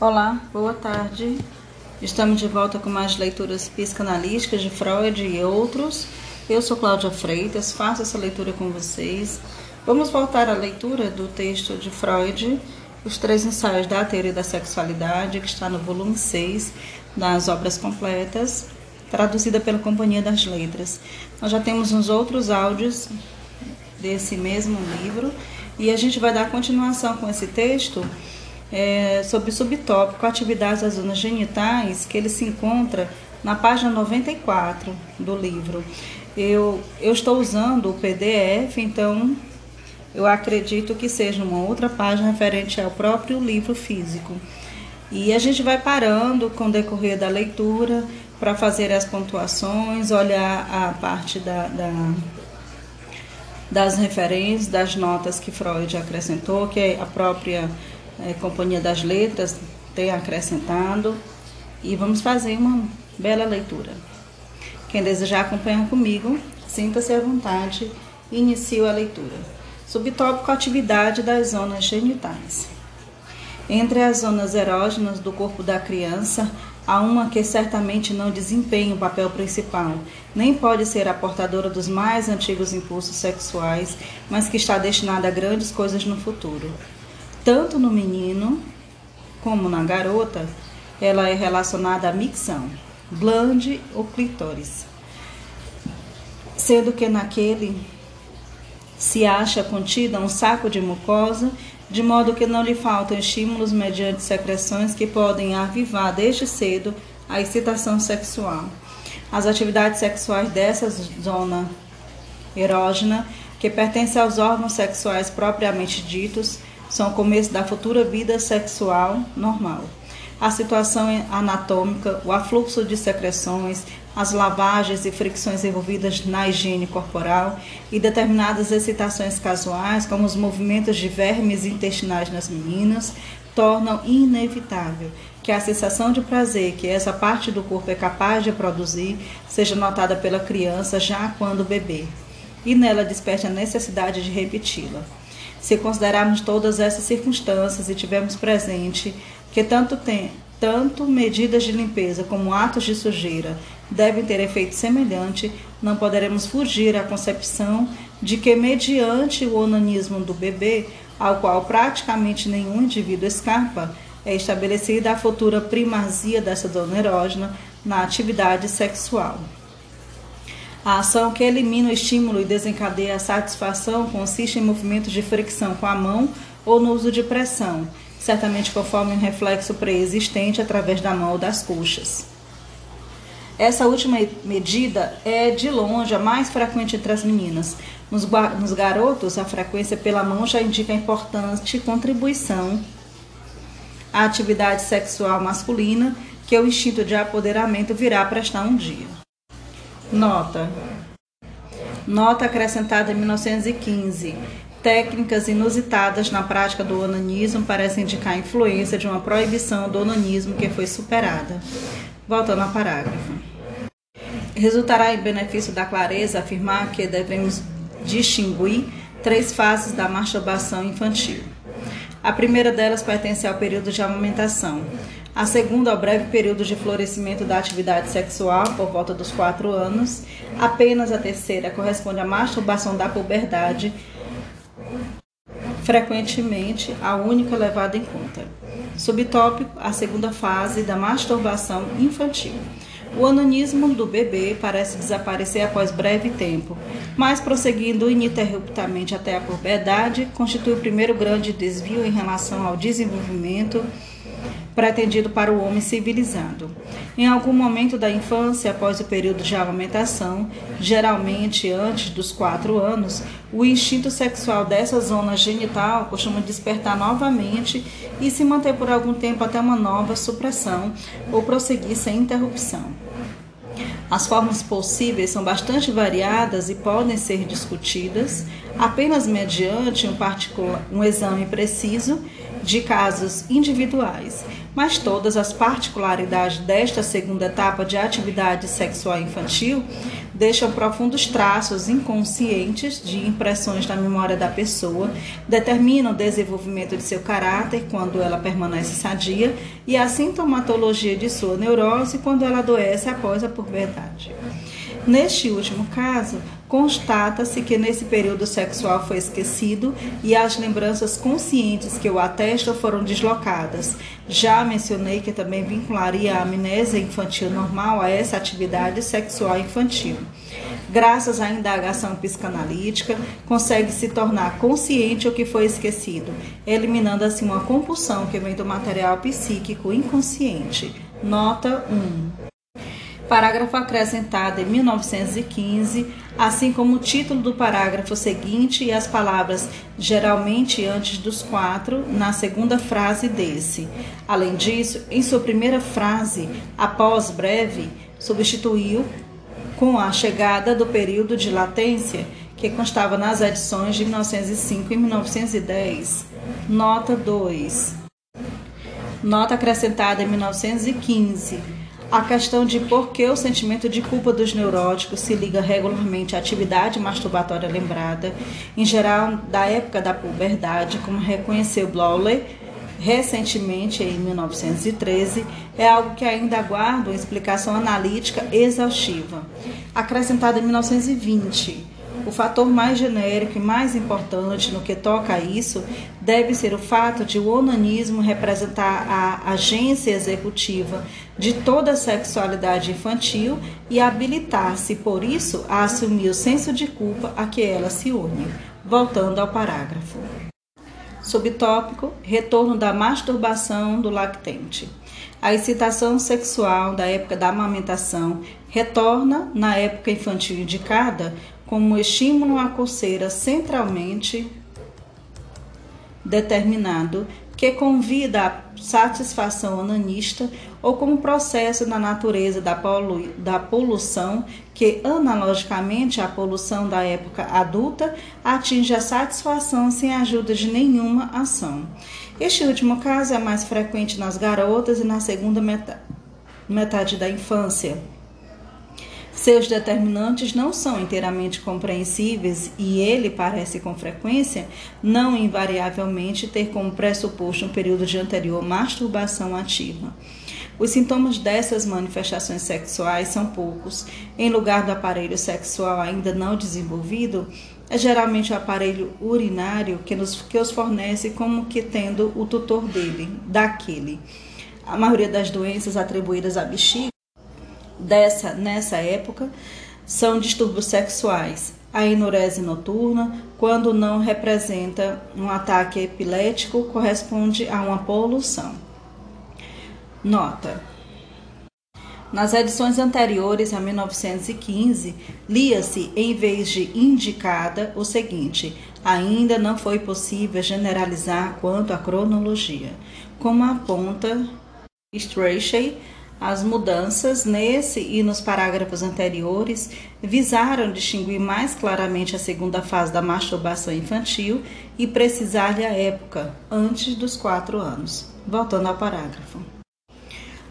Olá, boa tarde. Estamos de volta com mais leituras psicanalísticas de Freud e outros. Eu sou Cláudia Freitas, faço essa leitura com vocês. Vamos voltar à leitura do texto de Freud, Os Três Ensaios da Teoria da Sexualidade, que está no volume 6 das Obras Completas, traduzida pela Companhia das Letras. Nós já temos uns outros áudios desse mesmo livro e a gente vai dar continuação com esse texto é, sobre o subtópico Atividades das Zonas Genitais, que ele se encontra na página 94 do livro. Eu, eu estou usando o PDF, então eu acredito que seja uma outra página referente ao próprio livro físico. E a gente vai parando com o decorrer da leitura para fazer as pontuações, olhar a parte da, da das referências, das notas que Freud acrescentou, que a própria é, Companhia das Letras tem acrescentado. E vamos fazer uma bela leitura. Quem desejar acompanhar comigo, sinta-se à vontade e inicie a leitura. Subtópico Atividade das zonas genitais. Entre as zonas erógenas do corpo da criança, há uma que certamente não desempenha o papel principal, nem pode ser a portadora dos mais antigos impulsos sexuais, mas que está destinada a grandes coisas no futuro. Tanto no menino como na garota, ela é relacionada à micção, glande ou clitóris, sendo que naquele se acha contida um saco de mucosa de modo que não lhe faltam estímulos mediante secreções que podem avivar desde cedo a excitação sexual. As atividades sexuais dessa zona erógena, que pertence aos órgãos sexuais propriamente ditos, são o começo da futura vida sexual normal. A situação anatômica, o afluxo de secreções, as lavagens e fricções envolvidas na higiene corporal e determinadas excitações casuais, como os movimentos de vermes intestinais nas meninas, tornam inevitável que a sensação de prazer que essa parte do corpo é capaz de produzir seja notada pela criança já quando bebê, e nela desperte a necessidade de repeti-la. Se considerarmos todas essas circunstâncias e tivermos presente que tanto tem, tanto medidas de limpeza como atos de sujeira devem ter efeito semelhante, não poderemos fugir à concepção de que, mediante o onanismo do bebê, ao qual praticamente nenhum indivíduo escapa, é estabelecida a futura primazia dessa dona erógena na atividade sexual. A ação que elimina o estímulo e desencadeia a satisfação consiste em movimentos de fricção com a mão ou no uso de pressão, certamente conforme um reflexo pré-existente através da mão ou das coxas. Essa última medida é, de longe, a mais frequente entre as meninas. Nos, nos garotos, a frequência pela mão já indica importante contribuição à atividade sexual masculina que o instinto de apoderamento virá prestar um dia. Nota. Nota acrescentada em 1915. Técnicas inusitadas na prática do onanismo parecem indicar a influência de uma proibição do onanismo que foi superada. Voltando ao parágrafo. Resultará em benefício da clareza afirmar que devemos distinguir três fases da masturbação infantil. A primeira delas pertence ao período de amamentação. A segunda, ao breve período de florescimento da atividade sexual, por volta dos quatro anos. Apenas a terceira corresponde à masturbação da puberdade, frequentemente a única levada em conta. Subtópico: a segunda fase da masturbação infantil. O anonismo do bebê parece desaparecer após breve tempo, mas prosseguindo ininterruptamente até a puberdade, constitui o primeiro grande desvio em relação ao desenvolvimento pretendido para o homem civilizado. Em algum momento da infância, após o período de amamentação, geralmente antes dos quatro anos, o instinto sexual dessa zona genital costuma despertar novamente e se manter por algum tempo até uma nova supressão ou prosseguir sem interrupção. As formas possíveis são bastante variadas e podem ser discutidas apenas mediante um, um exame preciso de casos individuais, mas todas as particularidades desta segunda etapa de atividade sexual infantil deixam profundos traços inconscientes de impressões na memória da pessoa, determinam o desenvolvimento de seu caráter quando ela permanece sadia e a sintomatologia de sua neurose quando ela adoece após a puberdade. Neste último caso, constata-se que nesse período sexual foi esquecido e as lembranças conscientes que o atestam foram deslocadas. Já mencionei que também vincularia a amnésia infantil normal a essa atividade sexual infantil. Graças à indagação psicanalítica, consegue se tornar consciente o que foi esquecido, eliminando assim uma compulsão que vem do material psíquico inconsciente. Nota 1 parágrafo acrescentado em 1915, assim como o título do parágrafo seguinte e as palavras geralmente antes dos quatro na segunda frase desse. Além disso, em sua primeira frase, após breve, substituiu com a chegada do período de latência que constava nas edições de 1905 e 1910. Nota 2. Nota acrescentada em 1915 a questão de por que o sentimento de culpa dos neuróticos se liga regularmente à atividade masturbatória lembrada, em geral da época da puberdade, como reconheceu Blowley recentemente, em 1913, é algo que ainda aguarda uma explicação analítica exaustiva. Acrescentada em 1920, o fator mais genérico e mais importante no que toca a isso deve ser o fato de o onanismo representar a agência executiva de toda a sexualidade infantil e habilitar-se, por isso, a assumir o senso de culpa a que ela se une. Voltando ao parágrafo. Subtópico: Retorno da masturbação do lactente. A excitação sexual da época da amamentação retorna na época infantil indicada como estímulo à coceira centralmente determinado que convida à satisfação onanista ou como processo na natureza da, polu da poluição que, analogicamente à poluição da época adulta, atinge a satisfação sem a ajuda de nenhuma ação. Este último caso é mais frequente nas garotas e na segunda metade da infância. Seus determinantes não são inteiramente compreensíveis e ele parece com frequência não invariavelmente ter como pressuposto um período de anterior masturbação ativa. Os sintomas dessas manifestações sexuais são poucos. Em lugar do aparelho sexual ainda não desenvolvido, é geralmente o aparelho urinário que, nos, que os fornece como que tendo o tutor dele, daquele. A maioria das doenças atribuídas à bexiga dessa nessa época são distúrbios sexuais. A enurese noturna, quando não representa um ataque epilético, corresponde a uma poluição. Nota: nas edições anteriores a 1915, lia-se, em vez de indicada, o seguinte: ainda não foi possível generalizar quanto à cronologia. Como aponta Strachey, as mudanças nesse e nos parágrafos anteriores visaram distinguir mais claramente a segunda fase da masturbação infantil e precisar-lhe a época, antes dos quatro anos. Voltando ao parágrafo.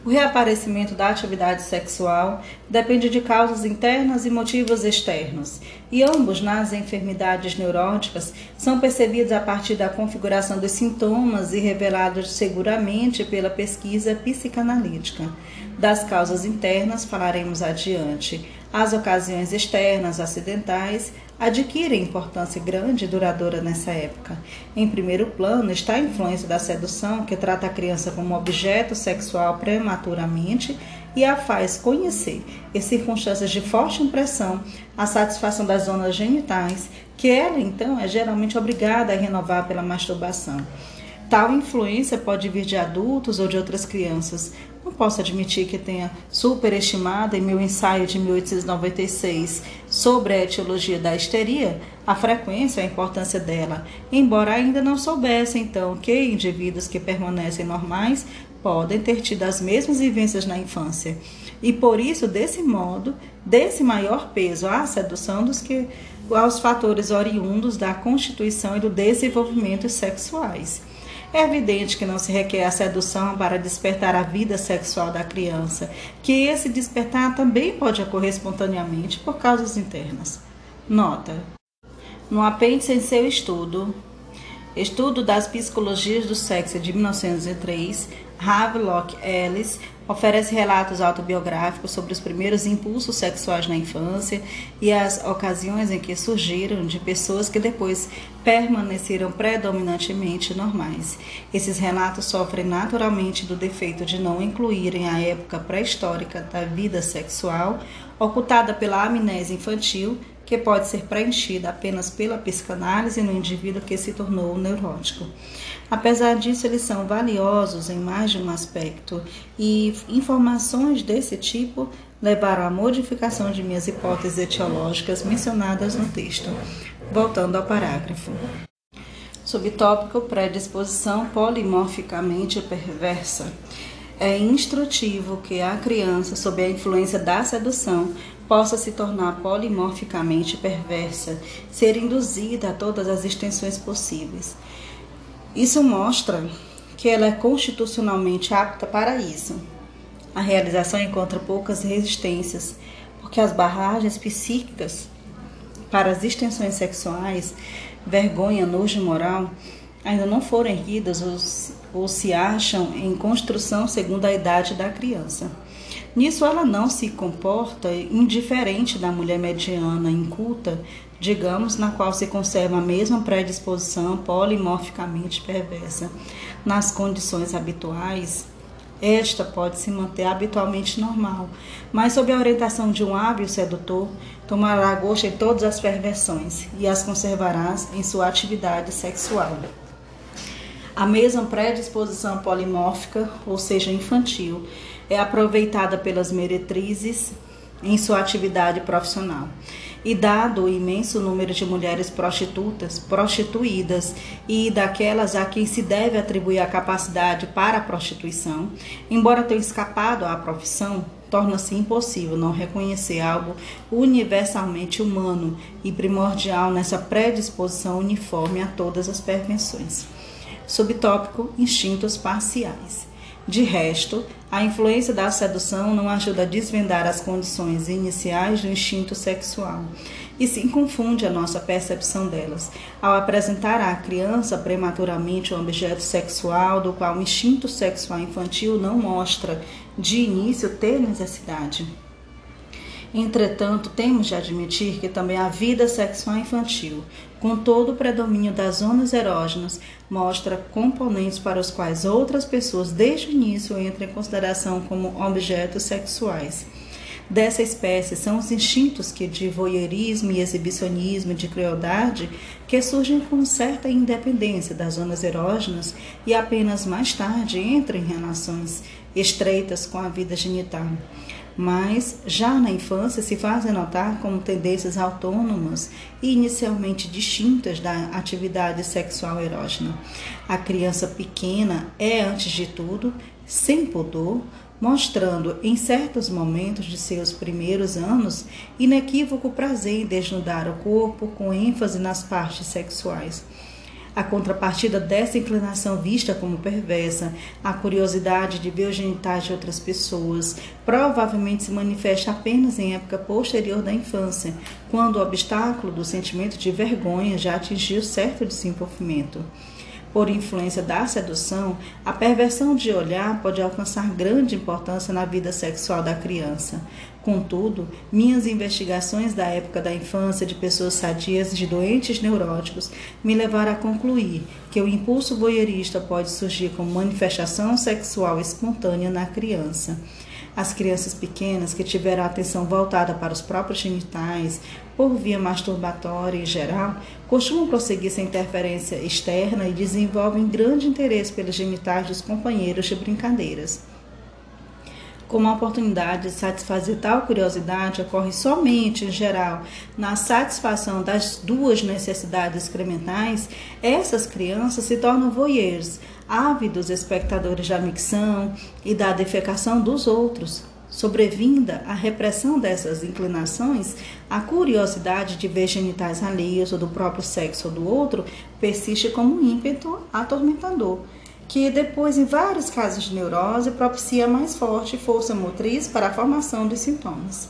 O reaparecimento da atividade sexual depende de causas internas e motivos externos, e ambos nas enfermidades neuróticas são percebidos a partir da configuração dos sintomas e revelados seguramente pela pesquisa psicanalítica. Das causas internas falaremos adiante. As ocasiões externas acidentais adquirem importância grande e duradoura nessa época. Em primeiro plano está a influência da sedução, que trata a criança como objeto sexual prematuramente e a faz conhecer, em circunstâncias de forte impressão, a satisfação das zonas genitais, que ela então é geralmente obrigada a renovar pela masturbação. Tal influência pode vir de adultos ou de outras crianças. Não posso admitir que tenha superestimado em meu ensaio de 1896 sobre a etiologia da histeria a frequência e a importância dela, embora ainda não soubesse então que indivíduos que permanecem normais podem ter tido as mesmas vivências na infância. E por isso, desse modo, desse maior peso à sedução dos que aos fatores oriundos da constituição e do desenvolvimento sexuais. É evidente que não se requer a sedução para despertar a vida sexual da criança, que esse despertar também pode ocorrer espontaneamente por causas internas. Nota: no apêndice em seu estudo, Estudo das Psicologias do Sexo de 1903, Havelock Ellis oferece relatos autobiográficos sobre os primeiros impulsos sexuais na infância e as ocasiões em que surgiram de pessoas que depois permaneceram predominantemente normais. Esses relatos sofrem naturalmente do defeito de não incluírem a época pré-histórica da vida sexual, ocultada pela amnésia infantil, que pode ser preenchida apenas pela psicanálise no indivíduo que se tornou neurótico. Apesar disso, eles são valiosos em mais de um aspecto e informações desse tipo levaram à modificação de minhas hipóteses etiológicas mencionadas no texto. Voltando ao parágrafo. Subtópico predisposição polimorficamente perversa. É instrutivo que a criança, sob a influência da sedução, possa se tornar polimorficamente perversa, ser induzida a todas as extensões possíveis. Isso mostra que ela é constitucionalmente apta para isso. A realização encontra poucas resistências, porque as barragens psíquicas para as extensões sexuais, vergonha, nojo moral, ainda não foram erguidas ou, se acham em construção segundo a idade da criança. Nisso, ela não se comporta indiferente da mulher mediana, inculta, digamos, na qual se conserva a mesma predisposição polimorficamente perversa. Nas condições habituais, esta pode se manter habitualmente normal, mas sob a orientação de um hábil sedutor, tomará gosto em todas as perversões e as conservará em sua atividade sexual. A mesma predisposição polimórfica, ou seja, infantil, é aproveitada pelas meretrizes em sua atividade profissional. E dado o imenso número de mulheres prostitutas, prostituídas e daquelas a quem se deve atribuir a capacidade para a prostituição, embora tenham escapado à profissão, torna-se impossível não reconhecer algo universalmente humano e primordial nessa predisposição uniforme a todas as pervenções. Subtópico: instintos parciais. De resto, a influência da sedução não ajuda a desvendar as condições iniciais do instinto sexual e sim confunde a nossa percepção delas, ao apresentar à criança prematuramente um objeto sexual do qual o instinto sexual infantil não mostra de início ter necessidade. Entretanto, temos de admitir que também a vida sexual infantil, com todo o predomínio das zonas erógenas, mostra componentes para os quais outras pessoas desde o início entram em consideração como objetos sexuais. Dessa espécie são os instintos que de voyeurismo e exibicionismo de crueldade que surgem com certa independência das zonas erógenas e apenas mais tarde entram em relações estreitas com a vida genital mas já na infância se fazem notar como tendências autônomas e inicialmente distintas da atividade sexual erógena. A criança pequena é, antes de tudo, sem pudor, mostrando em certos momentos de seus primeiros anos inequívoco prazer em desnudar o corpo com ênfase nas partes sexuais. A contrapartida dessa inclinação vista como perversa, a curiosidade de ver os genitais de outras pessoas, provavelmente se manifesta apenas em época posterior da infância, quando o obstáculo do sentimento de vergonha já atingiu certo desenvolvimento. Por influência da sedução, a perversão de olhar pode alcançar grande importância na vida sexual da criança. Contudo, minhas investigações da época da infância de pessoas sadias e de doentes neuróticos me levaram a concluir que o impulso voyeurista pode surgir como manifestação sexual espontânea na criança. As crianças pequenas que tiveram a atenção voltada para os próprios genitais, por via masturbatória em geral, costumam prosseguir essa interferência externa e desenvolvem grande interesse pelos genitais dos companheiros de brincadeiras. Como a oportunidade de satisfazer tal curiosidade ocorre somente, em geral, na satisfação das duas necessidades excrementais, essas crianças se tornam voyeurs, ávidos espectadores da micção e da defecação dos outros. Sobrevinda a repressão dessas inclinações, a curiosidade de ver genitais alheios ou do próprio sexo ou do outro persiste como um ímpeto atormentador que depois, em vários casos de neurose, propicia mais forte força motriz para a formação dos sintomas.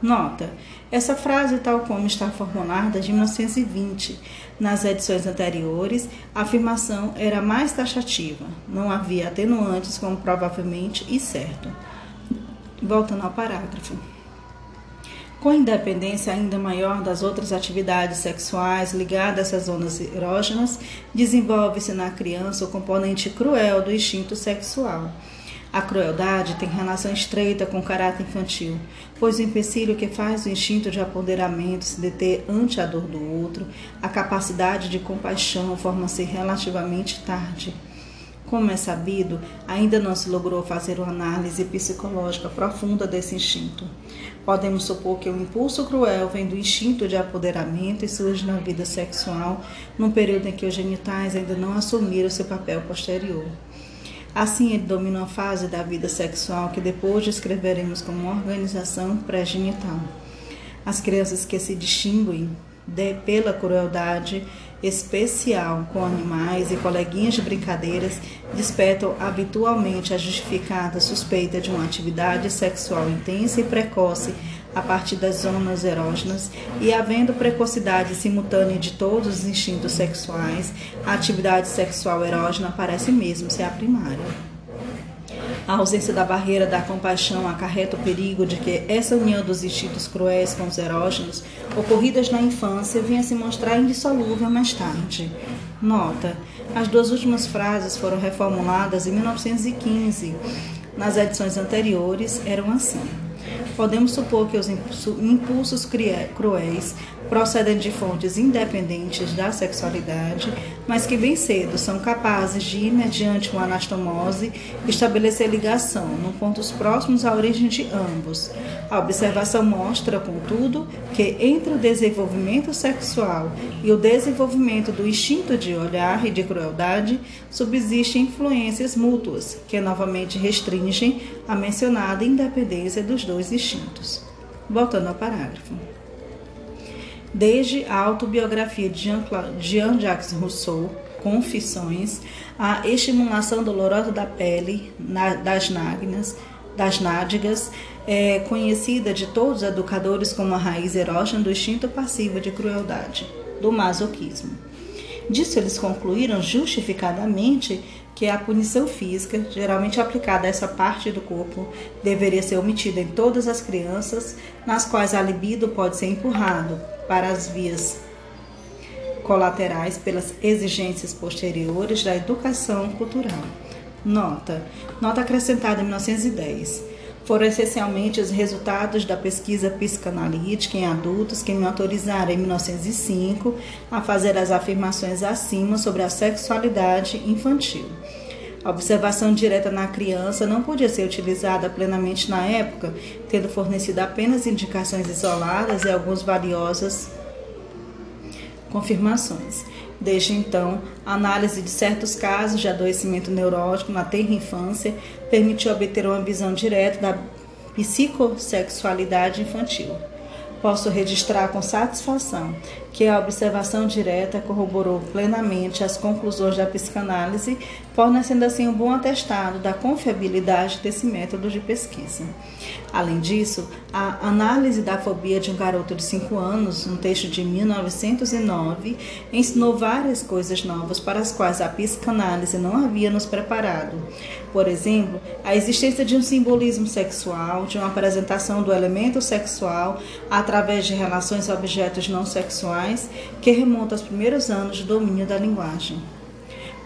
Nota: essa frase, tal como está formulada de 1920, nas edições anteriores, a afirmação era mais taxativa, não havia atenuantes como provavelmente e certo. Voltando ao parágrafo. Com independência ainda maior das outras atividades sexuais ligadas às zonas erógenas, desenvolve-se na criança o componente cruel do instinto sexual. A crueldade tem relação estreita com o caráter infantil, pois o empecilho que faz o instinto de apoderamento se deter ante a dor do outro, a capacidade de compaixão forma-se relativamente tarde. Como é sabido, ainda não se logrou fazer uma análise psicológica profunda desse instinto. Podemos supor que o impulso cruel vem do instinto de apoderamento e surge na vida sexual, num período em que os genitais ainda não assumiram seu papel posterior. Assim, ele domina a fase da vida sexual que depois descreveremos como organização pré-genital. As crianças que se distinguem de, pela crueldade especial com animais e coleguinhas de brincadeiras despertam habitualmente a justificada suspeita de uma atividade sexual intensa e precoce a partir das zonas erógenas e havendo precocidade simultânea de todos os instintos sexuais, a atividade sexual erógena parece mesmo ser a primária. A ausência da barreira da compaixão acarreta o perigo de que essa união dos instintos cruéis com os erógenos, ocorridas na infância, venha se mostrar indissolúvel mais tarde. Nota: as duas últimas frases foram reformuladas em 1915. Nas edições anteriores eram assim. Podemos supor que os impulsos cruéis procedem de fontes independentes da sexualidade, mas que bem cedo são capazes de, mediante uma anastomose, estabelecer ligação, num pontos próximos à origem de ambos. A observação mostra, contudo, que entre o desenvolvimento sexual e o desenvolvimento do instinto de olhar e de crueldade subsistem influências mútuas, que novamente restringem a mencionada independência dos dois instintos. Voltando ao parágrafo desde a autobiografia de Jean-Jacques Rousseau, Confissões, a estimulação dolorosa da pele, das nádegas, das nádegas é conhecida de todos os educadores como a raiz erógena do instinto passivo de crueldade, do masoquismo. Disso eles concluíram justificadamente que a punição física, geralmente aplicada a essa parte do corpo, deveria ser omitida em todas as crianças nas quais a libido pode ser empurrado para as vias colaterais pelas exigências posteriores da educação cultural. Nota: nota acrescentada em 1910 foram essencialmente os resultados da pesquisa psicanalítica em adultos que me autorizaram em 1905 a fazer as afirmações acima sobre a sexualidade infantil. A observação direta na criança não podia ser utilizada plenamente na época, tendo fornecido apenas indicações isoladas e algumas valiosas confirmações. Desde então, a análise de certos casos de adoecimento neurótico na tenra infância permitiu obter uma visão direta da psicossexualidade infantil. Posso registrar com satisfação que a observação direta corroborou plenamente as conclusões da psicanálise, fornecendo assim um bom atestado da confiabilidade desse método de pesquisa. Além disso, a análise da fobia de um garoto de 5 anos, um texto de 1909, ensinou várias coisas novas para as quais a psicanálise não havia nos preparado. Por exemplo, a existência de um simbolismo sexual, de uma apresentação do elemento sexual através de relações a objetos não sexuais que remonta aos primeiros anos de domínio da linguagem.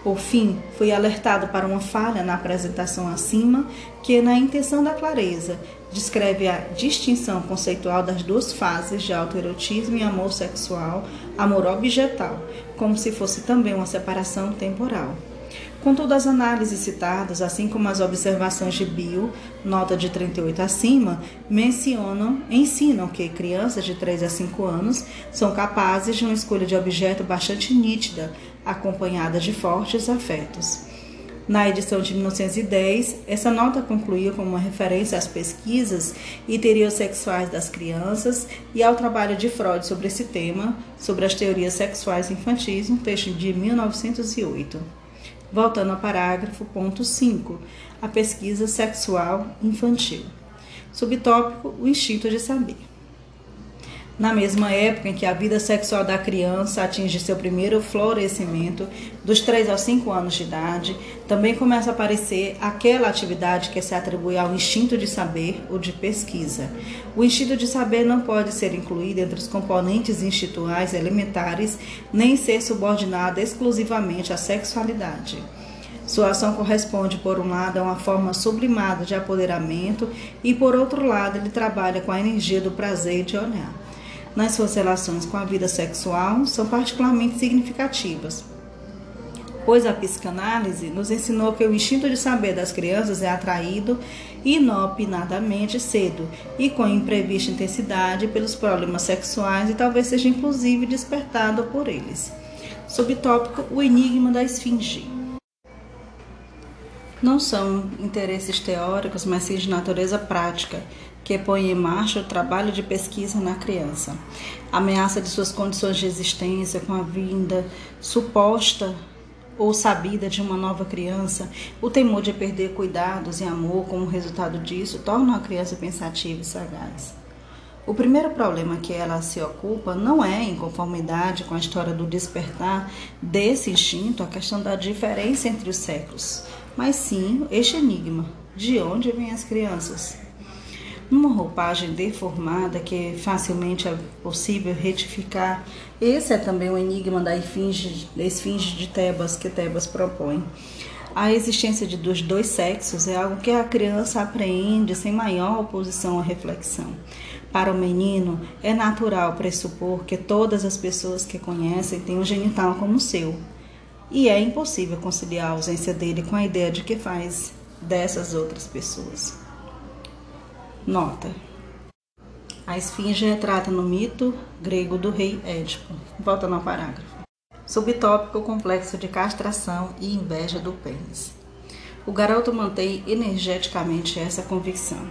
Por fim, fui alertado para uma falha na apresentação acima, que, na intenção da clareza, descreve a distinção conceitual das duas fases de autoerotismo e amor sexual, amor objetal, como se fosse também uma separação temporal. Contudo, as análises citadas, assim como as observações de Bill, nota de 38 acima, mencionam, ensinam que crianças de 3 a 5 anos são capazes de uma escolha de objeto bastante nítida, acompanhada de fortes afetos. Na edição de 1910, essa nota concluía como uma referência às pesquisas sexuais das crianças e ao trabalho de Freud sobre esse tema, sobre as teorias sexuais infantis, um texto de 1908. Voltando ao parágrafo, ponto 5, a pesquisa sexual infantil. Subtópico: o instinto de saber. Na mesma época em que a vida sexual da criança atinge seu primeiro florescimento, dos 3 aos 5 anos de idade, também começa a aparecer aquela atividade que se atribui ao instinto de saber ou de pesquisa. O instinto de saber não pode ser incluído entre os componentes instintuais elementares, nem ser subordinado exclusivamente à sexualidade. Sua ação corresponde, por um lado, a uma forma sublimada de apoderamento e, por outro lado, ele trabalha com a energia do prazer de olhar nas suas relações com a vida sexual são particularmente significativas, pois a psicanálise nos ensinou que o instinto de saber das crianças é atraído inopinadamente cedo e com imprevista intensidade pelos problemas sexuais e talvez seja inclusive despertado por eles. Subtópico: O enigma da esfinge. Não são interesses teóricos, mas sim de natureza prática que põe em marcha o trabalho de pesquisa na criança. A ameaça de suas condições de existência com a vinda suposta ou sabida de uma nova criança, o temor de perder cuidados e amor como resultado disso torna a criança pensativa e sagaz. O primeiro problema que ela se ocupa não é em conformidade com a história do despertar desse instinto, a questão da diferença entre os séculos, mas sim este enigma: de onde vêm as crianças? Numa roupagem deformada que facilmente é possível retificar, esse é também o enigma da esfinge, de Tebas que Tebas propõe. A existência de, dos dois sexos é algo que a criança apreende sem maior oposição à reflexão. Para o menino, é natural pressupor que todas as pessoas que conhecem têm um genital como seu, e é impossível conciliar a ausência dele com a ideia de que faz dessas outras pessoas. Nota. A esfinge retrata no mito grego do rei Édipo. Volta no parágrafo. Subtópico complexo de castração e inveja do pênis. O garoto mantém energeticamente essa convicção.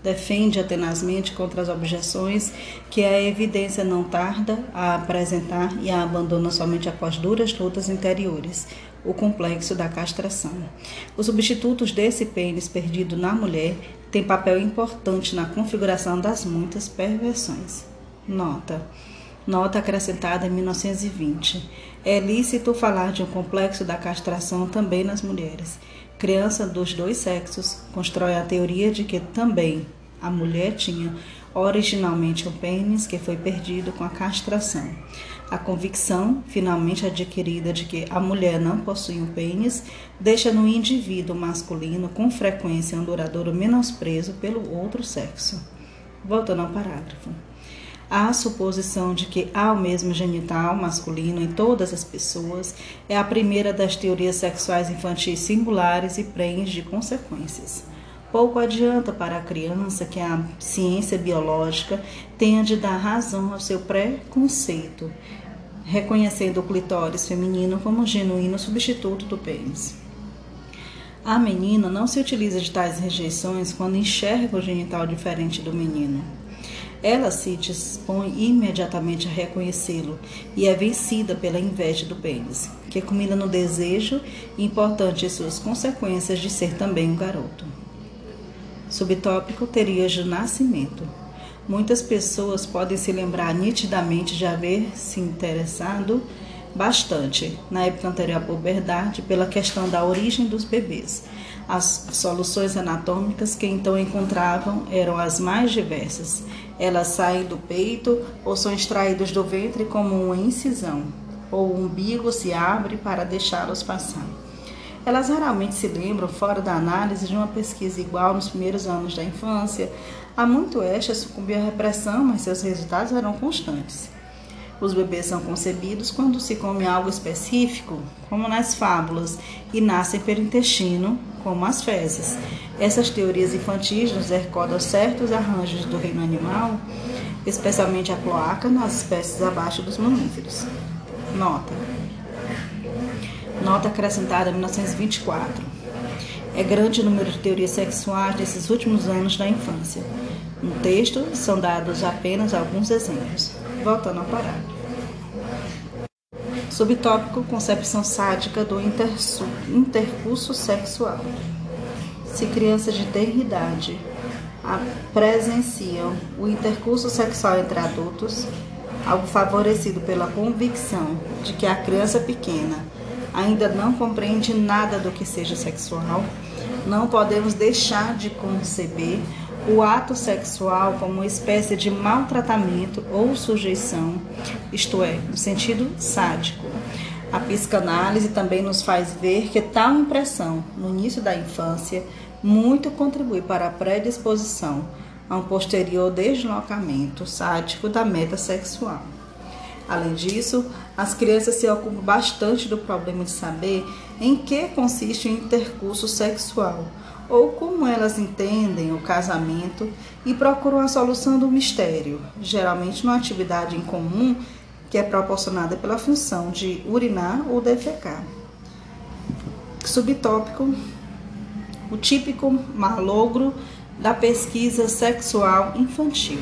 Defende-a tenazmente contra as objeções que a evidência não tarda a apresentar e a abandona somente após duras lutas interiores, o complexo da castração. Os substitutos desse pênis perdido na mulher têm papel importante na configuração das muitas perversões. Nota. Nota acrescentada em 1920. É lícito falar de um complexo da castração também nas mulheres. Criança dos dois sexos constrói a teoria de que também a mulher tinha originalmente um pênis que foi perdido com a castração. A convicção, finalmente adquirida de que a mulher não possui um pênis, deixa no indivíduo masculino com frequência um duradouro menosprezo pelo outro sexo. Voltando ao parágrafo. A suposição de que há o mesmo genital masculino em todas as pessoas é a primeira das teorias sexuais infantis singulares e prenhes de consequências. Pouco adianta para a criança que a ciência biológica tenha de dar razão ao seu preconceito, reconhecendo o clitóris feminino como um genuíno substituto do pênis. A menina não se utiliza de tais rejeições quando enxerga o genital diferente do menino. Ela se dispõe imediatamente a reconhecê-lo e é vencida pela inveja do pênis, que culmina no desejo importante e suas consequências de ser também um garoto. Subtópico teorias de nascimento. Muitas pessoas podem se lembrar nitidamente de haver se interessado bastante, na época anterior à puberdade, pela questão da origem dos bebês. As soluções anatômicas que então encontravam eram as mais diversas. Elas saem do peito ou são extraídas do ventre como uma incisão, ou o umbigo se abre para deixá-los passar. Elas raramente se lembram, fora da análise, de uma pesquisa igual nos primeiros anos da infância. Há muito esta sucumbiu à repressão, mas seus resultados eram constantes. Os bebês são concebidos quando se come algo específico, como nas fábulas, e nascem pelo intestino, como as fezes. Essas teorias infantis nos recordam certos arranjos do reino animal, especialmente a cloaca nas espécies abaixo dos mamíferos. Nota: Nota acrescentada em 1924. É grande o número de teorias sexuais nesses últimos anos da infância. No texto são dados apenas alguns exemplos. Voltando ao parágrafo. Subtópico: concepção sádica do intercurso sexual. Se crianças de ter idade presenciam o intercurso sexual entre adultos, algo favorecido pela convicção de que a criança pequena ainda não compreende nada do que seja sexual, não podemos deixar de conceber o ato sexual como uma espécie de maltratamento ou sujeição, isto é, no sentido sádico. A psicanálise também nos faz ver que tal impressão, no início da infância, muito contribui para a predisposição a um posterior deslocamento sádico da meta sexual. Além disso, as crianças se ocupam bastante do problema de saber em que consiste o intercurso sexual ou como elas entendem o casamento e procuram a solução do mistério, geralmente numa atividade em comum que é proporcionada pela função de urinar ou defecar. Subtópico: o típico malogro da pesquisa sexual infantil.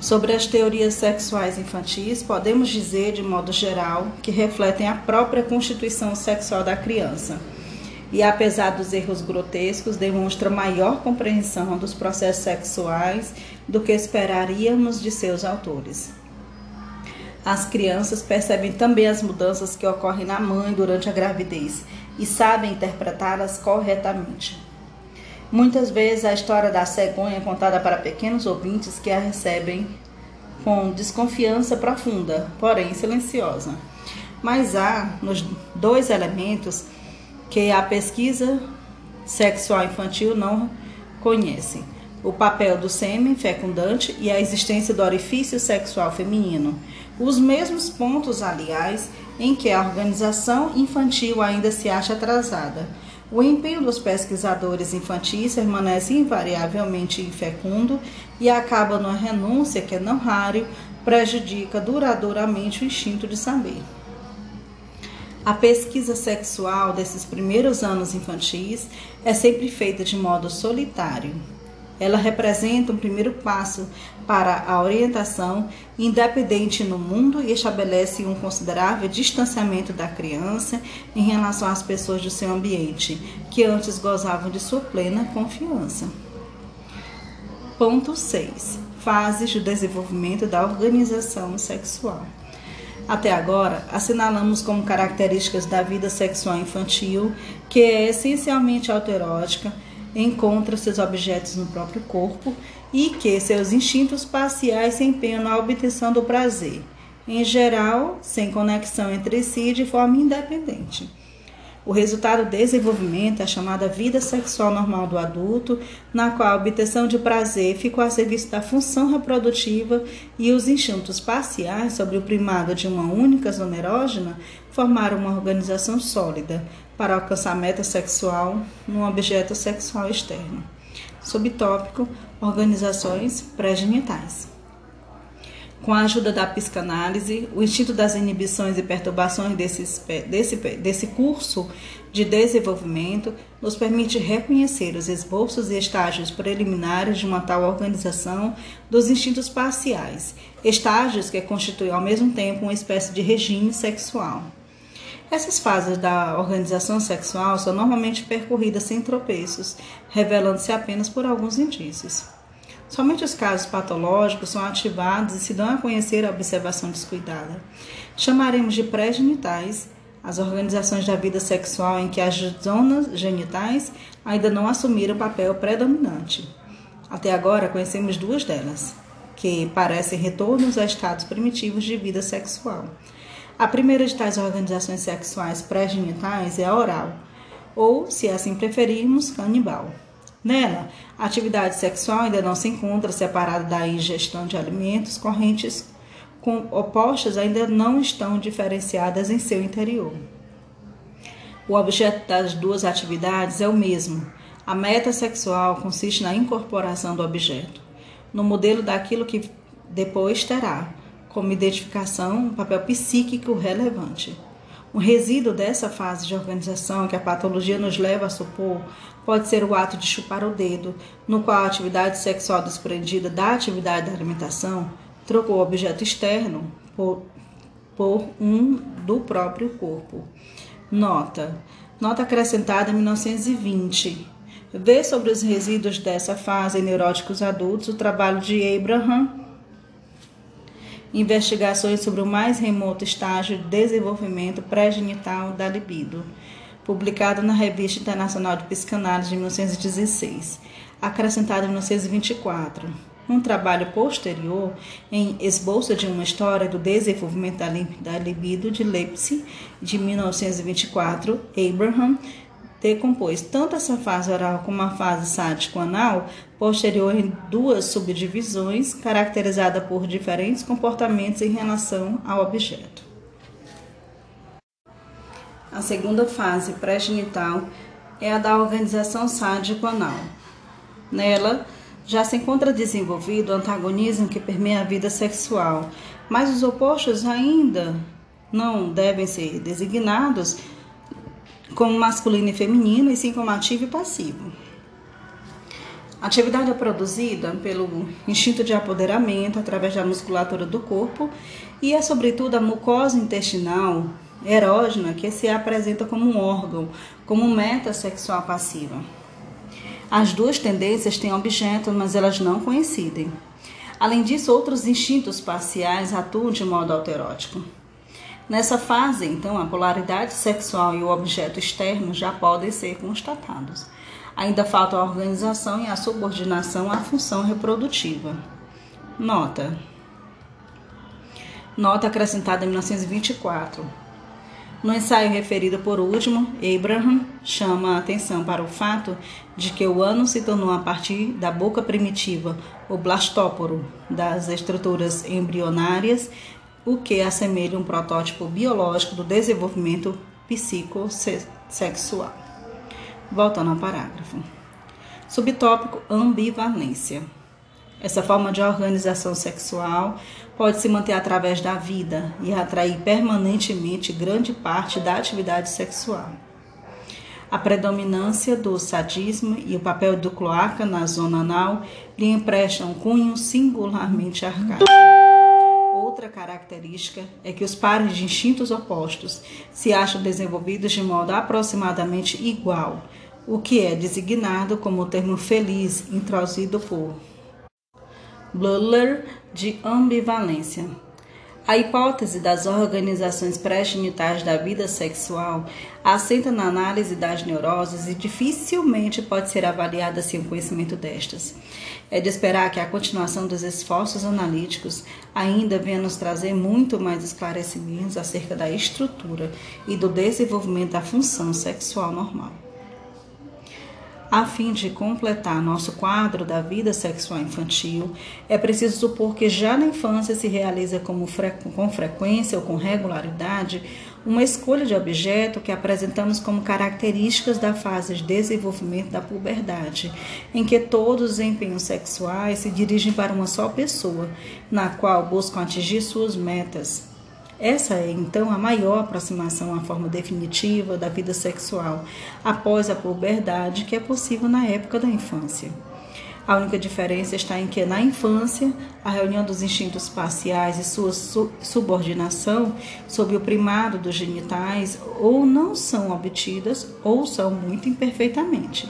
Sobre as teorias sexuais infantis, podemos dizer, de modo geral, que refletem a própria constituição sexual da criança e, apesar dos erros grotescos, demonstra maior compreensão dos processos sexuais do que esperaríamos de seus autores. As crianças percebem também as mudanças que ocorrem na mãe durante a gravidez e sabem interpretá-las corretamente. Muitas vezes a história da cegonha é contada para pequenos ouvintes que a recebem com desconfiança profunda, porém silenciosa. Mas há nos dois elementos que a pesquisa sexual infantil não conhece: o papel do sêmen fecundante e a existência do orifício sexual feminino. Os mesmos pontos, aliás, em que a organização infantil ainda se acha atrasada. O empenho dos pesquisadores infantis permanece invariavelmente infecundo e acaba numa renúncia que, não raro, prejudica duradouramente o instinto de saber. A pesquisa sexual desses primeiros anos infantis é sempre feita de modo solitário. Ela representa um primeiro passo para a orientação independente no mundo e estabelece um considerável distanciamento da criança em relação às pessoas do seu ambiente, que antes gozavam de sua plena confiança. Ponto 6. Fases do desenvolvimento da organização sexual. Até agora, assinalamos como características da vida sexual infantil que é essencialmente autoerótica, encontra seus objetos no próprio corpo e que seus instintos parciais se empenham na obtenção do prazer, em geral, sem conexão entre si de forma independente. O resultado do desenvolvimento é a chamada vida sexual normal do adulto, na qual a obtenção de prazer ficou a serviço da função reprodutiva e os instintos parciais sobre o primado de uma única zona erógena formaram uma organização sólida para alcançar meta sexual num objeto sexual externo. Subtópico: Organizações pré-genitais. Com a ajuda da psicanálise, o instinto das inibições e perturbações desse, desse, desse curso de desenvolvimento nos permite reconhecer os esboços e estágios preliminares de uma tal organização dos instintos parciais, estágios que constituem ao mesmo tempo uma espécie de regime sexual. Essas fases da organização sexual são normalmente percorridas sem tropeços, revelando-se apenas por alguns indícios. Somente os casos patológicos são ativados e se dão a conhecer a observação descuidada. Chamaremos de pré-genitais as organizações da vida sexual em que as zonas genitais ainda não assumiram papel predominante. Até agora conhecemos duas delas, que parecem retornos a estados primitivos de vida sexual. A primeira de tais organizações sexuais pré-genitais é a oral, ou, se assim preferirmos, canibal. Nela, a atividade sexual ainda não se encontra separada da ingestão de alimentos correntes opostas ainda não estão diferenciadas em seu interior. O objeto das duas atividades é o mesmo. A meta sexual consiste na incorporação do objeto, no modelo daquilo que depois terá, como identificação, um papel psíquico relevante. Um resíduo dessa fase de organização que a patologia nos leva a supor pode ser o ato de chupar o dedo, no qual a atividade sexual desprendida da atividade da alimentação trocou o objeto externo por, por um do próprio corpo. Nota. Nota acrescentada em 1920. Vê sobre os resíduos dessa fase em neuróticos adultos o trabalho de Abraham Investigações sobre o mais remoto estágio de desenvolvimento pré-genital da libido, publicado na Revista Internacional de Psicanálise de 1916, acrescentado em 1924. Um trabalho posterior, em Esboço de uma História do Desenvolvimento da Libido, de Leipzig, de 1924, Abraham decompôs tanto essa fase oral como a fase sádico-anal, posterior em duas subdivisões, caracterizada por diferentes comportamentos em relação ao objeto. A segunda fase pré-genital é a da organização sádico-anal. Nela, já se encontra desenvolvido o antagonismo que permeia a vida sexual, mas os opostos ainda não devem ser designados como masculino e feminino, e sim como ativo e passivo. A atividade é produzida pelo instinto de apoderamento através da musculatura do corpo e é, sobretudo, a mucosa intestinal erógena que se apresenta como um órgão, como meta sexual passiva. As duas tendências têm objeto, mas elas não coincidem. Além disso, outros instintos parciais atuam de modo alterótico. Nessa fase, então, a polaridade sexual e o objeto externo já podem ser constatados. Ainda falta a organização e a subordinação à função reprodutiva. Nota. Nota acrescentada em 1924. No ensaio referido por último, Abraham chama a atenção para o fato de que o ano se tornou a partir da boca primitiva, o blastóporo, das estruturas embrionárias o que assemelha um protótipo biológico do desenvolvimento psicossexual. Voltando ao parágrafo. Subtópico ambivalência. Essa forma de organização sexual pode se manter através da vida e atrair permanentemente grande parte da atividade sexual. A predominância do sadismo e o papel do cloaca na zona anal lhe emprestam um cunho singularmente arcaico. Outra característica é que os pares de instintos opostos se acham desenvolvidos de modo aproximadamente igual, o que é designado como o termo feliz introduzido por Bluller de ambivalência. A hipótese das organizações pré-genitais da vida sexual assenta na análise das neuroses e dificilmente pode ser avaliada sem o conhecimento destas. É de esperar que a continuação dos esforços analíticos ainda venha nos trazer muito mais esclarecimentos acerca da estrutura e do desenvolvimento da função sexual normal. A fim de completar nosso quadro da vida sexual infantil, é preciso supor que já na infância se realiza com frequência ou com regularidade uma escolha de objeto que apresentamos como características da fase de desenvolvimento da puberdade, em que todos os empenhos sexuais se dirigem para uma só pessoa, na qual buscam atingir suas metas, essa é então a maior aproximação à forma definitiva da vida sexual após a puberdade que é possível na época da infância. A única diferença está em que, na infância, a reunião dos instintos parciais e sua subordinação sob o primado dos genitais ou não são obtidas ou são muito imperfeitamente.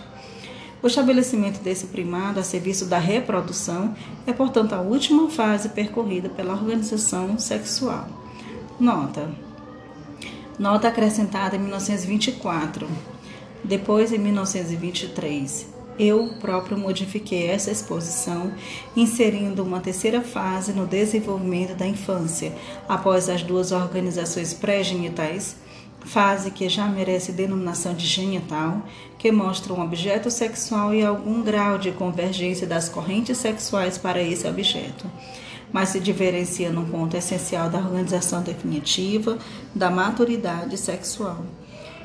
O estabelecimento desse primado a serviço da reprodução é, portanto, a última fase percorrida pela organização sexual. Nota. Nota acrescentada em 1924. Depois, em 1923, eu próprio modifiquei essa exposição, inserindo uma terceira fase no desenvolvimento da infância, após as duas organizações pré-genitais, fase que já merece denominação de genital, que mostra um objeto sexual e algum grau de convergência das correntes sexuais para esse objeto mas se diferencia num ponto essencial da organização definitiva da maturidade sexual.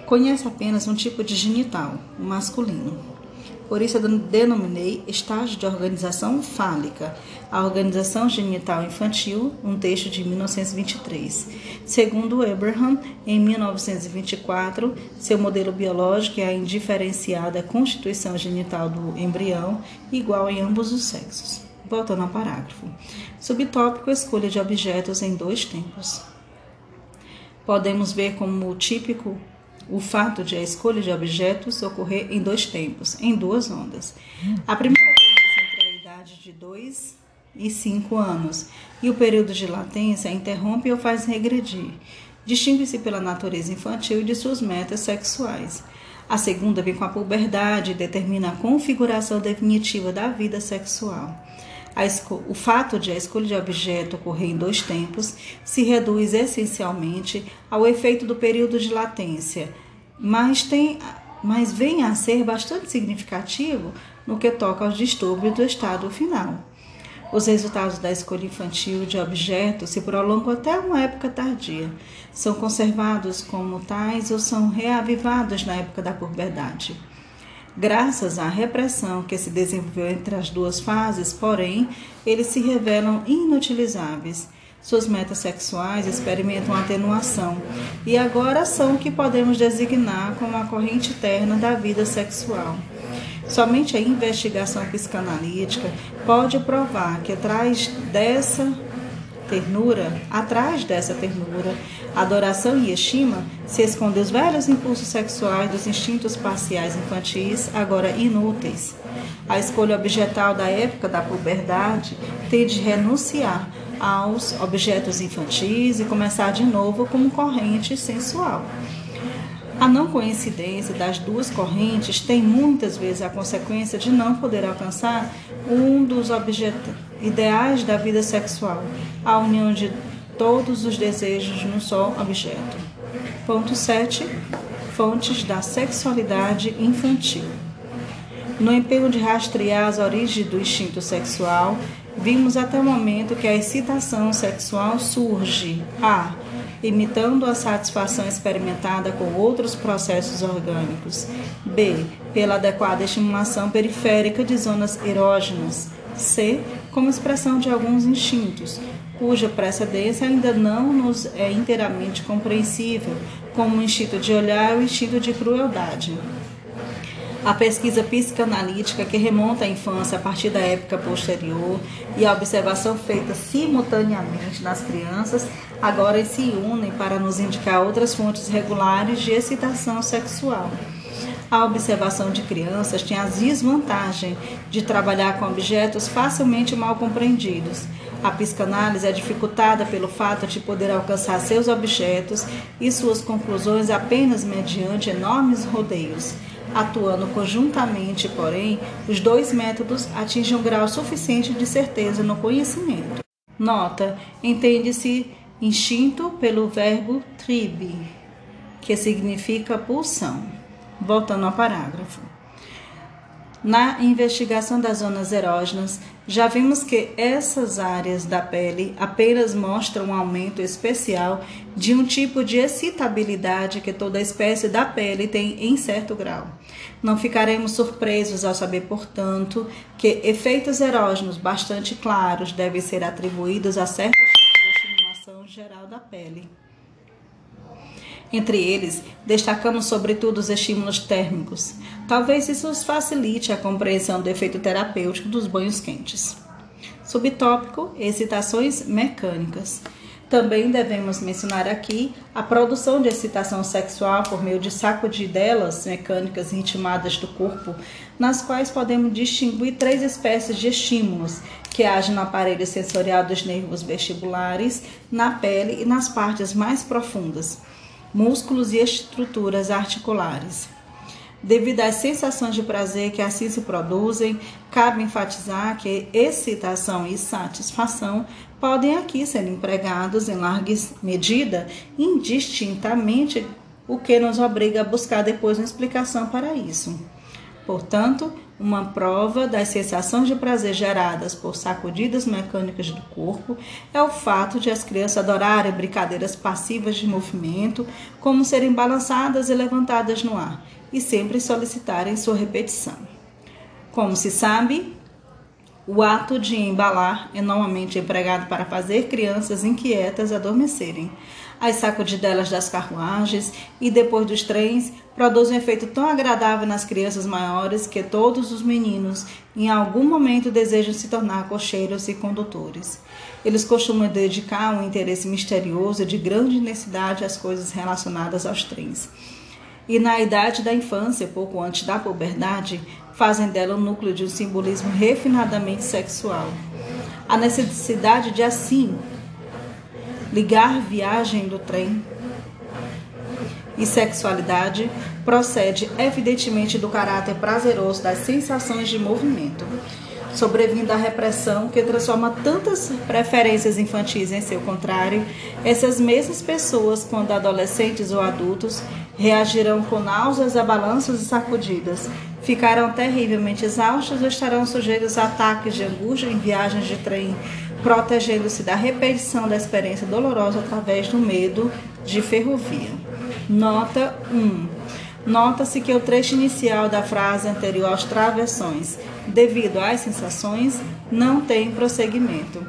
Conhece apenas um tipo de genital, o masculino. Por isso eu denominei estágio de organização fálica, a organização genital infantil, um texto de 1923. Segundo Abraham, em 1924, seu modelo biológico é a indiferenciada constituição genital do embrião, igual em ambos os sexos. Voltando ao parágrafo. Subtópico: escolha de objetos em dois tempos. Podemos ver como típico o fato de a escolha de objetos ocorrer em dois tempos, em duas ondas. A primeira tendência entre a idade de 2 e 5 anos e o período de latência interrompe ou faz regredir. Distingue-se pela natureza infantil e de suas metas sexuais. A segunda vem com a puberdade e determina a configuração definitiva da vida sexual. O fato de a escolha de objeto ocorrer em dois tempos se reduz essencialmente ao efeito do período de latência, mas, tem, mas vem a ser bastante significativo no que toca aos distúrbios do estado final. Os resultados da escolha infantil de objetos se prolongam até uma época tardia. São conservados como tais ou são reavivados na época da puberdade. Graças à repressão que se desenvolveu entre as duas fases, porém, eles se revelam inutilizáveis. Suas metas sexuais experimentam atenuação e agora são o que podemos designar como a corrente interna da vida sexual. Somente a investigação psicanalítica pode provar que atrás dessa ternura, atrás dessa ternura, adoração e estima, se escondem os velhos impulsos sexuais dos instintos parciais infantis, agora inúteis. A escolha objetal da época da puberdade tem de renunciar aos objetos infantis e começar de novo como corrente sensual. A não coincidência das duas correntes tem muitas vezes a consequência de não poder alcançar um dos objetos ideais da vida sexual, a união de todos os desejos num só objeto. Ponto 7. Fontes da sexualidade infantil. No empenho de rastrear as origens do instinto sexual, vimos até o momento que a excitação sexual surge a imitando a satisfação experimentada com outros processos orgânicos. B. Pela adequada estimulação periférica de zonas erógenas. C. Como expressão de alguns instintos, cuja precedência ainda não nos é inteiramente compreensível, como o instinto de olhar e o instinto de crueldade. A pesquisa psicanalítica, que remonta à infância a partir da época posterior, e a observação feita simultaneamente nas crianças, agora se unem para nos indicar outras fontes regulares de excitação sexual. A observação de crianças tem a desvantagem de trabalhar com objetos facilmente mal compreendidos. A psicanálise é dificultada pelo fato de poder alcançar seus objetos e suas conclusões apenas mediante enormes rodeios. Atuando conjuntamente, porém, os dois métodos atingem um grau suficiente de certeza no conhecimento. Nota: entende-se instinto pelo verbo tribe, que significa pulsão. Voltando ao parágrafo. Na investigação das zonas erógenas, já vimos que essas áreas da pele apenas mostram um aumento especial de um tipo de excitabilidade que toda espécie da pele tem em certo grau. Não ficaremos surpresos ao saber, portanto, que efeitos erógenos bastante claros devem ser atribuídos a certos tipos de estimulação geral da pele. Entre eles, destacamos sobretudo os estímulos térmicos. Talvez isso facilite a compreensão do efeito terapêutico dos banhos quentes. Subtópico: excitações mecânicas. Também devemos mencionar aqui a produção de excitação sexual por meio de sacudidelas mecânicas ritmadas do corpo, nas quais podemos distinguir três espécies de estímulos que agem no aparelho sensorial dos nervos vestibulares, na pele e nas partes mais profundas músculos e estruturas articulares. Devido às sensações de prazer que assim se produzem, cabe enfatizar que excitação e satisfação podem aqui ser empregados em larga medida indistintamente, o que nos obriga a buscar depois uma explicação para isso. Portanto, uma prova das sensações de prazer geradas por sacudidas mecânicas do corpo é o fato de as crianças adorarem brincadeiras passivas de movimento, como serem balançadas e levantadas no ar, e sempre solicitarem sua repetição. Como se sabe, o ato de embalar é normalmente empregado para fazer crianças inquietas adormecerem. as sacudidelas das carruagens e depois dos trens produzem um efeito tão agradável nas crianças maiores que todos os meninos, em algum momento, desejam se tornar cocheiros e condutores. Eles costumam dedicar um interesse misterioso de grande intensidade às coisas relacionadas aos trens. E na idade da infância, pouco antes da puberdade, fazem dela um núcleo de um simbolismo refinadamente sexual. A necessidade de assim ligar viagem do trem e sexualidade procede evidentemente do caráter prazeroso das sensações de movimento, sobrevindo à repressão que transforma tantas preferências infantis em seu contrário, essas mesmas pessoas, quando adolescentes ou adultos, reagirão com náuseas a balanços e sacudidas, ficarão terrivelmente exaustos ou estarão sujeitos a ataques de angústia em viagens de trem, protegendo-se da repetição da experiência dolorosa através do medo de ferrovia. Nota 1. Nota-se que o trecho inicial da frase anterior às travessões, devido às sensações, não tem prosseguimento.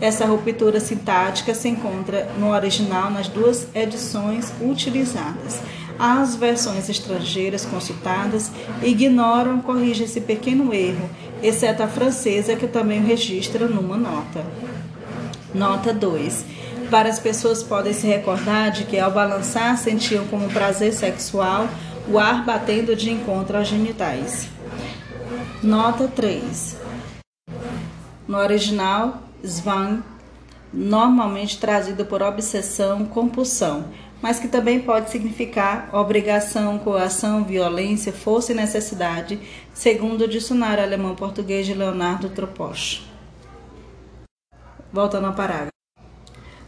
Essa ruptura sintática se encontra no original nas duas edições utilizadas. As versões estrangeiras consultadas ignoram, corrigem esse pequeno erro, exceto a francesa, que também registra numa nota. Nota 2. Várias pessoas podem se recordar de que, ao balançar, sentiam como prazer sexual o ar batendo de encontro aos genitais. Nota 3. No original, Zwang, normalmente trazido por obsessão, compulsão, mas que também pode significar obrigação, coação, violência, força e necessidade, segundo o dicionário alemão-português de Leonardo Troposch. Voltando ao parágrafo.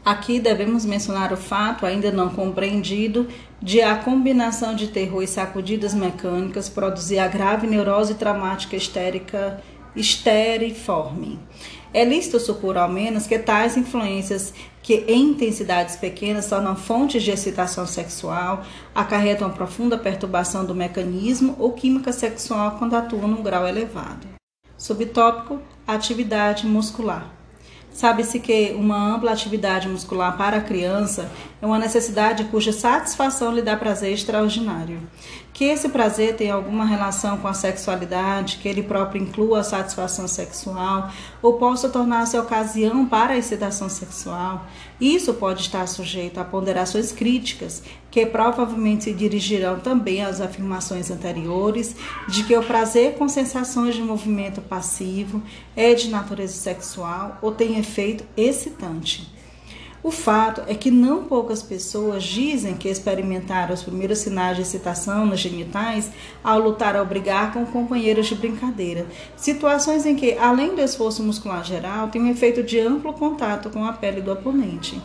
Aqui devemos mencionar o fato, ainda não compreendido, de a combinação de terror e sacudidas mecânicas produzir a grave neurose traumática histérica esteriforme. É lícito supor, ao menos, que tais influências que em intensidades pequenas tornam fontes de excitação sexual, acarretam profunda perturbação do mecanismo ou química sexual quando atuam num grau elevado. Subtópico: atividade muscular. Sabe-se que uma ampla atividade muscular para a criança é uma necessidade cuja satisfação lhe dá prazer extraordinário. Que esse prazer tenha alguma relação com a sexualidade, que ele próprio inclua a satisfação sexual ou possa tornar-se ocasião para a excitação sexual, isso pode estar sujeito a ponderações críticas, que provavelmente se dirigirão também às afirmações anteriores de que o prazer com sensações de movimento passivo é de natureza sexual ou tem efeito excitante. O fato é que não poucas pessoas dizem que experimentaram os primeiros sinais de excitação nos genitais ao lutar ou brigar com companheiros de brincadeira, situações em que, além do esforço muscular geral, tem um efeito de amplo contato com a pele do oponente.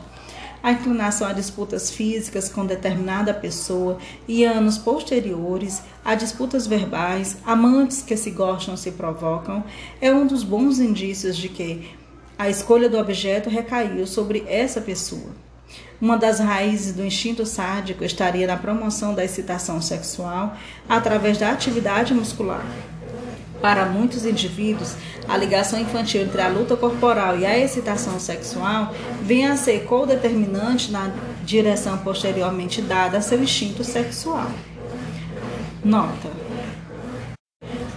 A inclinação a disputas físicas com determinada pessoa e anos posteriores a disputas verbais, amantes que se gostam se provocam, é um dos bons indícios de que a escolha do objeto recaiu sobre essa pessoa. Uma das raízes do instinto sádico estaria na promoção da excitação sexual através da atividade muscular. Para muitos indivíduos, a ligação infantil entre a luta corporal e a excitação sexual vem a ser co-determinante na direção posteriormente dada a seu instinto sexual. Nota.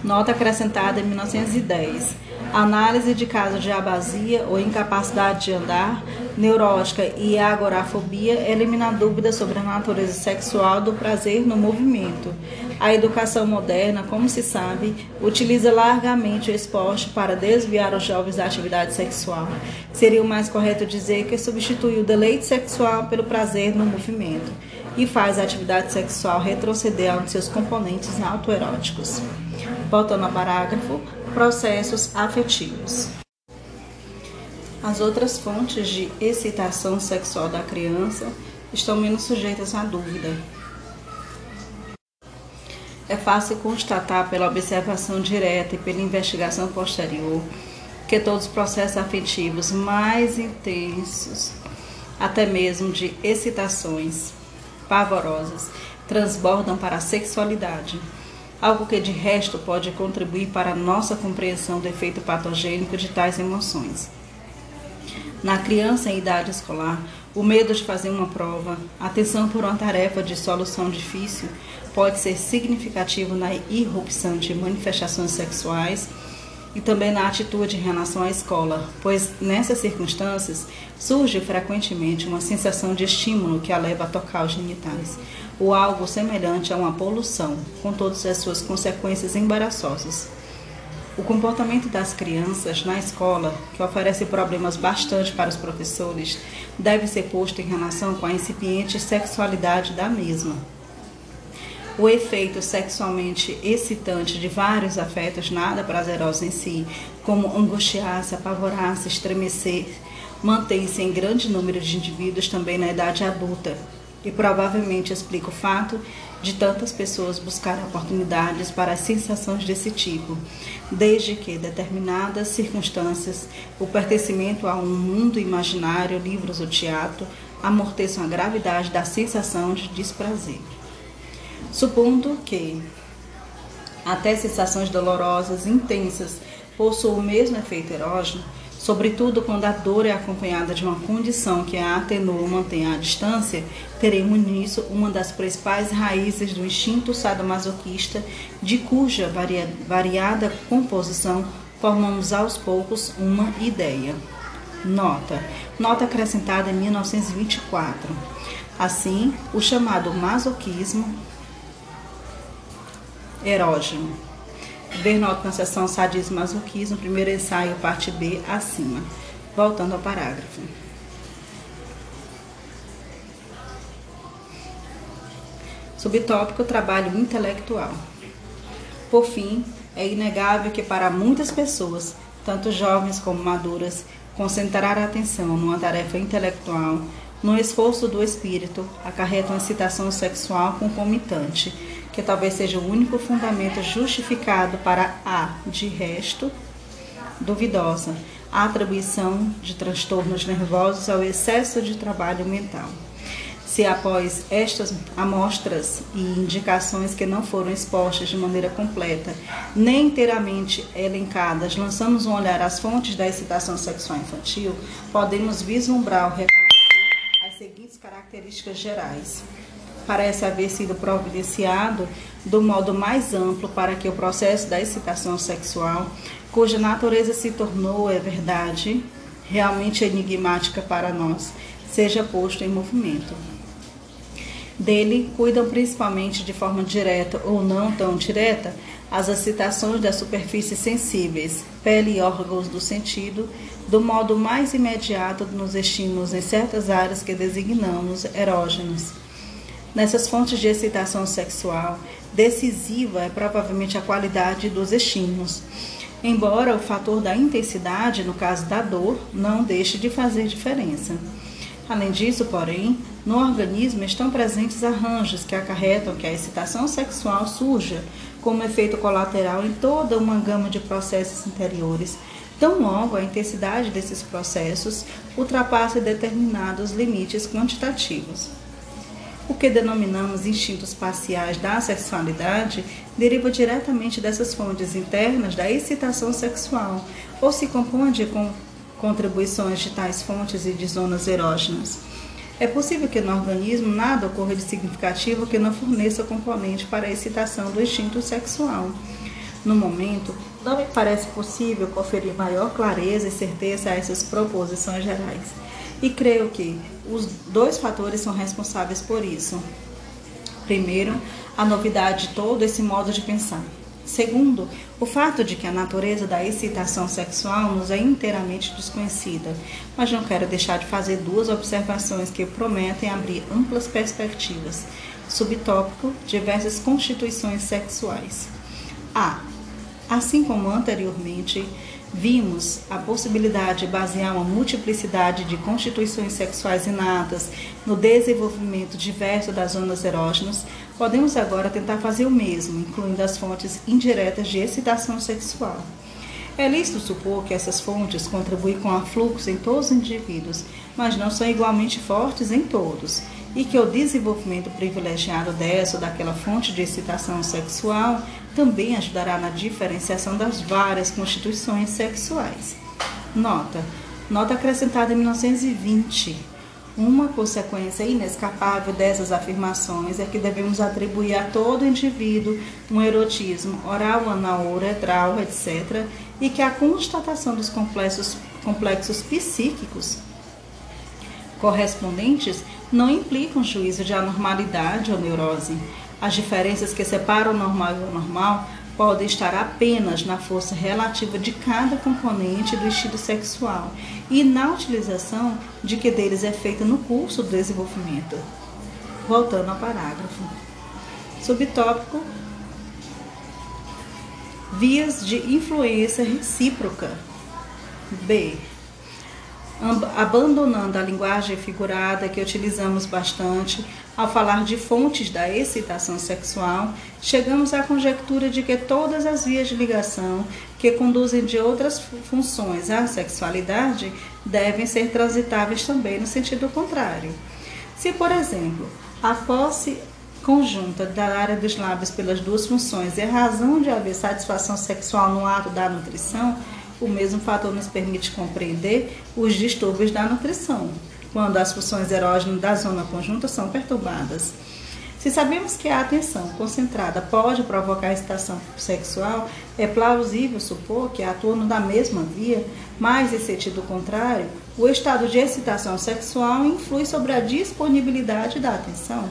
Nota acrescentada em 1910 análise de casos de abasia ou incapacidade de andar, neurótica e agorafobia elimina dúvidas sobre a natureza sexual do prazer no movimento. A educação moderna, como se sabe, utiliza largamente o esporte para desviar os jovens da atividade sexual. Seria o mais correto dizer que substitui o deleite sexual pelo prazer no movimento e faz a atividade sexual retroceder a de seus componentes autoeróticos. Voltando ao parágrafo, processos afetivos. As outras fontes de excitação sexual da criança estão menos sujeitas à dúvida. É fácil constatar pela observação direta e pela investigação posterior que todos os processos afetivos mais intensos, até mesmo de excitações pavorosas, transbordam para a sexualidade algo que de resto pode contribuir para a nossa compreensão do efeito patogênico de tais emoções. Na criança em idade escolar, o medo de fazer uma prova, a tensão por uma tarefa de solução difícil pode ser significativo na irrupção de manifestações sexuais e também na atitude em relação à escola, pois nessas circunstâncias surge frequentemente uma sensação de estímulo que a leva a tocar os genitais, ou algo semelhante a uma poluição, com todas as suas consequências embaraçosas. O comportamento das crianças na escola, que oferece problemas bastante para os professores, deve ser posto em relação com a incipiente sexualidade da mesma. O efeito sexualmente excitante de vários afetos nada prazerosos em si, como angustiar-se, apavorar-se, estremecer, mantém-se em grande número de indivíduos também na idade adulta, e provavelmente explica o fato de tantas pessoas buscarem oportunidades para sensações desse tipo, desde que determinadas circunstâncias, o pertencimento a um mundo imaginário, livros ou teatro, amorteçam a gravidade da sensação de desprazer. Supondo que até sensações dolorosas intensas possuam o mesmo efeito erógeno, sobretudo quando a dor é acompanhada de uma condição que a atenua ou mantém à distância, teremos nisso uma das principais raízes do instinto sadomasoquista, de cuja varia, variada composição formamos aos poucos uma ideia. Nota. Nota acrescentada em 1924. Assim, o chamado masoquismo erógeno Ver nota na seção Sadismo Masoquismo, primeiro ensaio, parte B, acima. Voltando ao parágrafo. Subtópico Trabalho intelectual. Por fim, é inegável que para muitas pessoas, tanto jovens como maduras, concentrar a atenção numa tarefa intelectual, no esforço do espírito, acarreta uma excitação sexual concomitante que talvez seja o único fundamento justificado para a, de resto, duvidosa, a atribuição de transtornos nervosos ao excesso de trabalho mental. Se após estas amostras e indicações que não foram expostas de maneira completa, nem inteiramente elencadas, lançamos um olhar às fontes da excitação sexual infantil, podemos vislumbrar ou reconhecer as seguintes características gerais parece haver sido providenciado do modo mais amplo para que o processo da excitação sexual, cuja natureza se tornou, é verdade, realmente enigmática para nós, seja posto em movimento. Dele cuidam principalmente de forma direta ou não tão direta as excitações das superfícies sensíveis, pele e órgãos do sentido, do modo mais imediato nos estímulos em certas áreas que designamos erógenos Nessas fontes de excitação sexual, decisiva é provavelmente a qualidade dos estímulos. Embora o fator da intensidade, no caso da dor, não deixe de fazer diferença. Além disso, porém, no organismo estão presentes arranjos que acarretam que a excitação sexual surja como efeito colateral em toda uma gama de processos interiores, tão logo a intensidade desses processos ultrapasse determinados limites quantitativos. O que denominamos instintos parciais da sexualidade deriva diretamente dessas fontes internas da excitação sexual ou se compõe de contribuições de tais fontes e de zonas erógenas. É possível que no organismo nada ocorra de significativo que não forneça componente para a excitação do instinto sexual. No momento, não me parece possível conferir maior clareza e certeza a essas proposições gerais. E creio que os dois fatores são responsáveis por isso. Primeiro, a novidade de todo esse modo de pensar. Segundo, o fato de que a natureza da excitação sexual nos é inteiramente desconhecida, mas não quero deixar de fazer duas observações que prometem abrir amplas perspectivas. Subtópico: diversas constituições sexuais. A. Assim como anteriormente, vimos a possibilidade de basear uma multiplicidade de constituições sexuais inatas no desenvolvimento diverso das zonas erógenas, podemos agora tentar fazer o mesmo, incluindo as fontes indiretas de excitação sexual. É lícito supor que essas fontes contribuem com a fluxo em todos os indivíduos, mas não são igualmente fortes em todos e que o desenvolvimento privilegiado dessa ou daquela fonte de excitação sexual também ajudará na diferenciação das várias constituições sexuais. Nota: Nota acrescentada em 1920. Uma consequência inescapável dessas afirmações é que devemos atribuir a todo indivíduo um erotismo oral, anal, uretral, etc., e que a constatação dos complexos, complexos psíquicos correspondentes não implica um juízo de anormalidade ou neurose. As diferenças que separam o normal e o anormal podem estar apenas na força relativa de cada componente do estilo sexual e na utilização de que deles é feita no curso do desenvolvimento. Voltando ao parágrafo. Subtópico: Vias de influência recíproca. B abandonando a linguagem figurada que utilizamos bastante ao falar de fontes da excitação sexual, chegamos à conjectura de que todas as vias de ligação que conduzem de outras funções à sexualidade devem ser transitáveis também no sentido contrário. Se, por exemplo, a posse conjunta da área dos lábios pelas duas funções é razão de haver satisfação sexual no ato da nutrição, o mesmo fator nos permite compreender os distúrbios da nutrição, quando as funções erógenas da zona conjunta são perturbadas. Se sabemos que a atenção concentrada pode provocar excitação sexual, é plausível supor que atuando da mesma via, mas em sentido contrário, o estado de excitação sexual influi sobre a disponibilidade da atenção.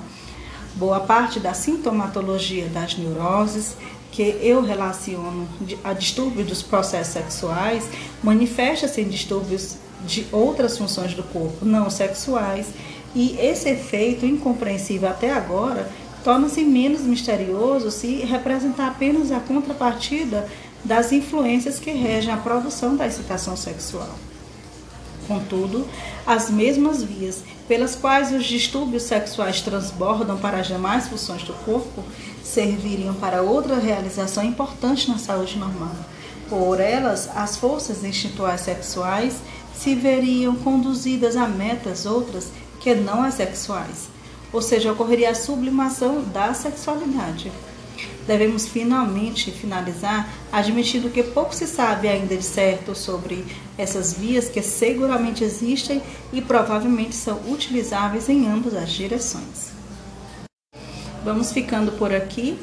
Boa parte da sintomatologia das neuroses que eu relaciono a distúrbios dos processos sexuais manifesta-se em distúrbios de outras funções do corpo não sexuais e esse efeito incompreensível até agora torna-se menos misterioso se representar apenas a contrapartida das influências que regem a produção da excitação sexual. Contudo, as mesmas vias pelas quais os distúrbios sexuais transbordam para as demais funções do corpo serviriam para outra realização importante na saúde normal. Por elas, as forças instintuais sexuais se veriam conduzidas a metas outras que não as sexuais, ou seja, ocorreria a sublimação da sexualidade. Devemos finalmente finalizar admitindo que pouco se sabe ainda de certo sobre essas vias que seguramente existem e provavelmente são utilizáveis em ambas as direções. Vamos ficando por aqui.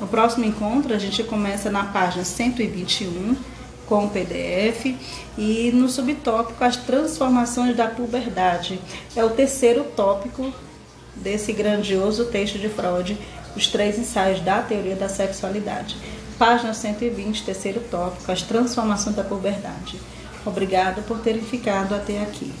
No próximo encontro, a gente começa na página 121 com o PDF e no subtópico as transformações da puberdade. É o terceiro tópico desse grandioso texto de Freud, os três ensaios da teoria da sexualidade. Página 120, terceiro tópico, as transformações da puberdade. Obrigada por terem ficado até aqui.